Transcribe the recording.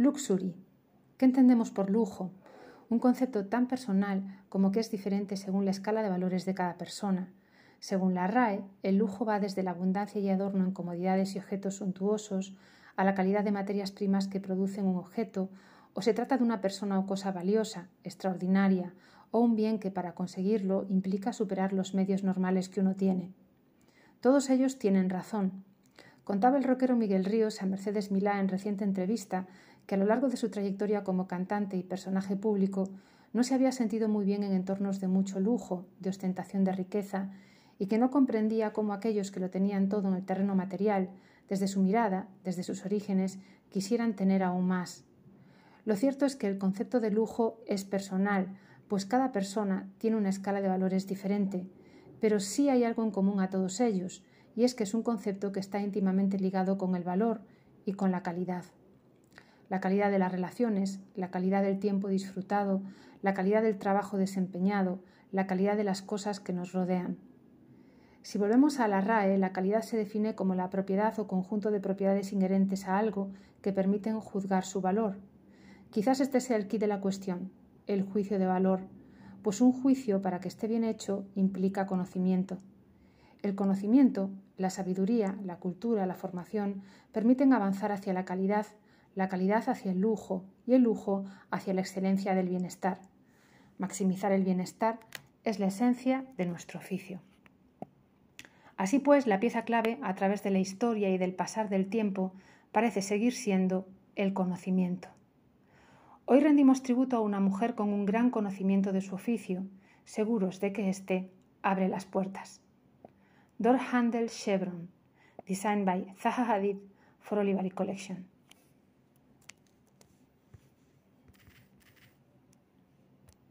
Luxury. ¿Qué entendemos por lujo? Un concepto tan personal como que es diferente según la escala de valores de cada persona. Según la RAE, el lujo va desde la abundancia y adorno en comodidades y objetos suntuosos a la calidad de materias primas que producen un objeto, o se trata de una persona o cosa valiosa, extraordinaria, o un bien que para conseguirlo implica superar los medios normales que uno tiene. Todos ellos tienen razón. Contaba el rockero Miguel Ríos a Mercedes Milá en reciente entrevista que a lo largo de su trayectoria como cantante y personaje público no se había sentido muy bien en entornos de mucho lujo, de ostentación de riqueza, y que no comprendía cómo aquellos que lo tenían todo en el terreno material, desde su mirada, desde sus orígenes, quisieran tener aún más. Lo cierto es que el concepto de lujo es personal, pues cada persona tiene una escala de valores diferente, pero sí hay algo en común a todos ellos, y es que es un concepto que está íntimamente ligado con el valor y con la calidad. La calidad de las relaciones, la calidad del tiempo disfrutado, la calidad del trabajo desempeñado, la calidad de las cosas que nos rodean. Si volvemos a la RAE, la calidad se define como la propiedad o conjunto de propiedades inherentes a algo que permiten juzgar su valor. Quizás este sea el quid de la cuestión, el juicio de valor, pues un juicio, para que esté bien hecho, implica conocimiento. El conocimiento, la sabiduría, la cultura, la formación permiten avanzar hacia la calidad, la calidad hacia el lujo y el lujo hacia la excelencia del bienestar. Maximizar el bienestar es la esencia de nuestro oficio. Así pues, la pieza clave, a través de la historia y del pasar del tiempo, parece seguir siendo el conocimiento. Hoy rendimos tributo a una mujer con un gran conocimiento de su oficio, seguros de que éste abre las puertas. Door Handle Chevron, designed by Zaha Hadid for Olivary Collection.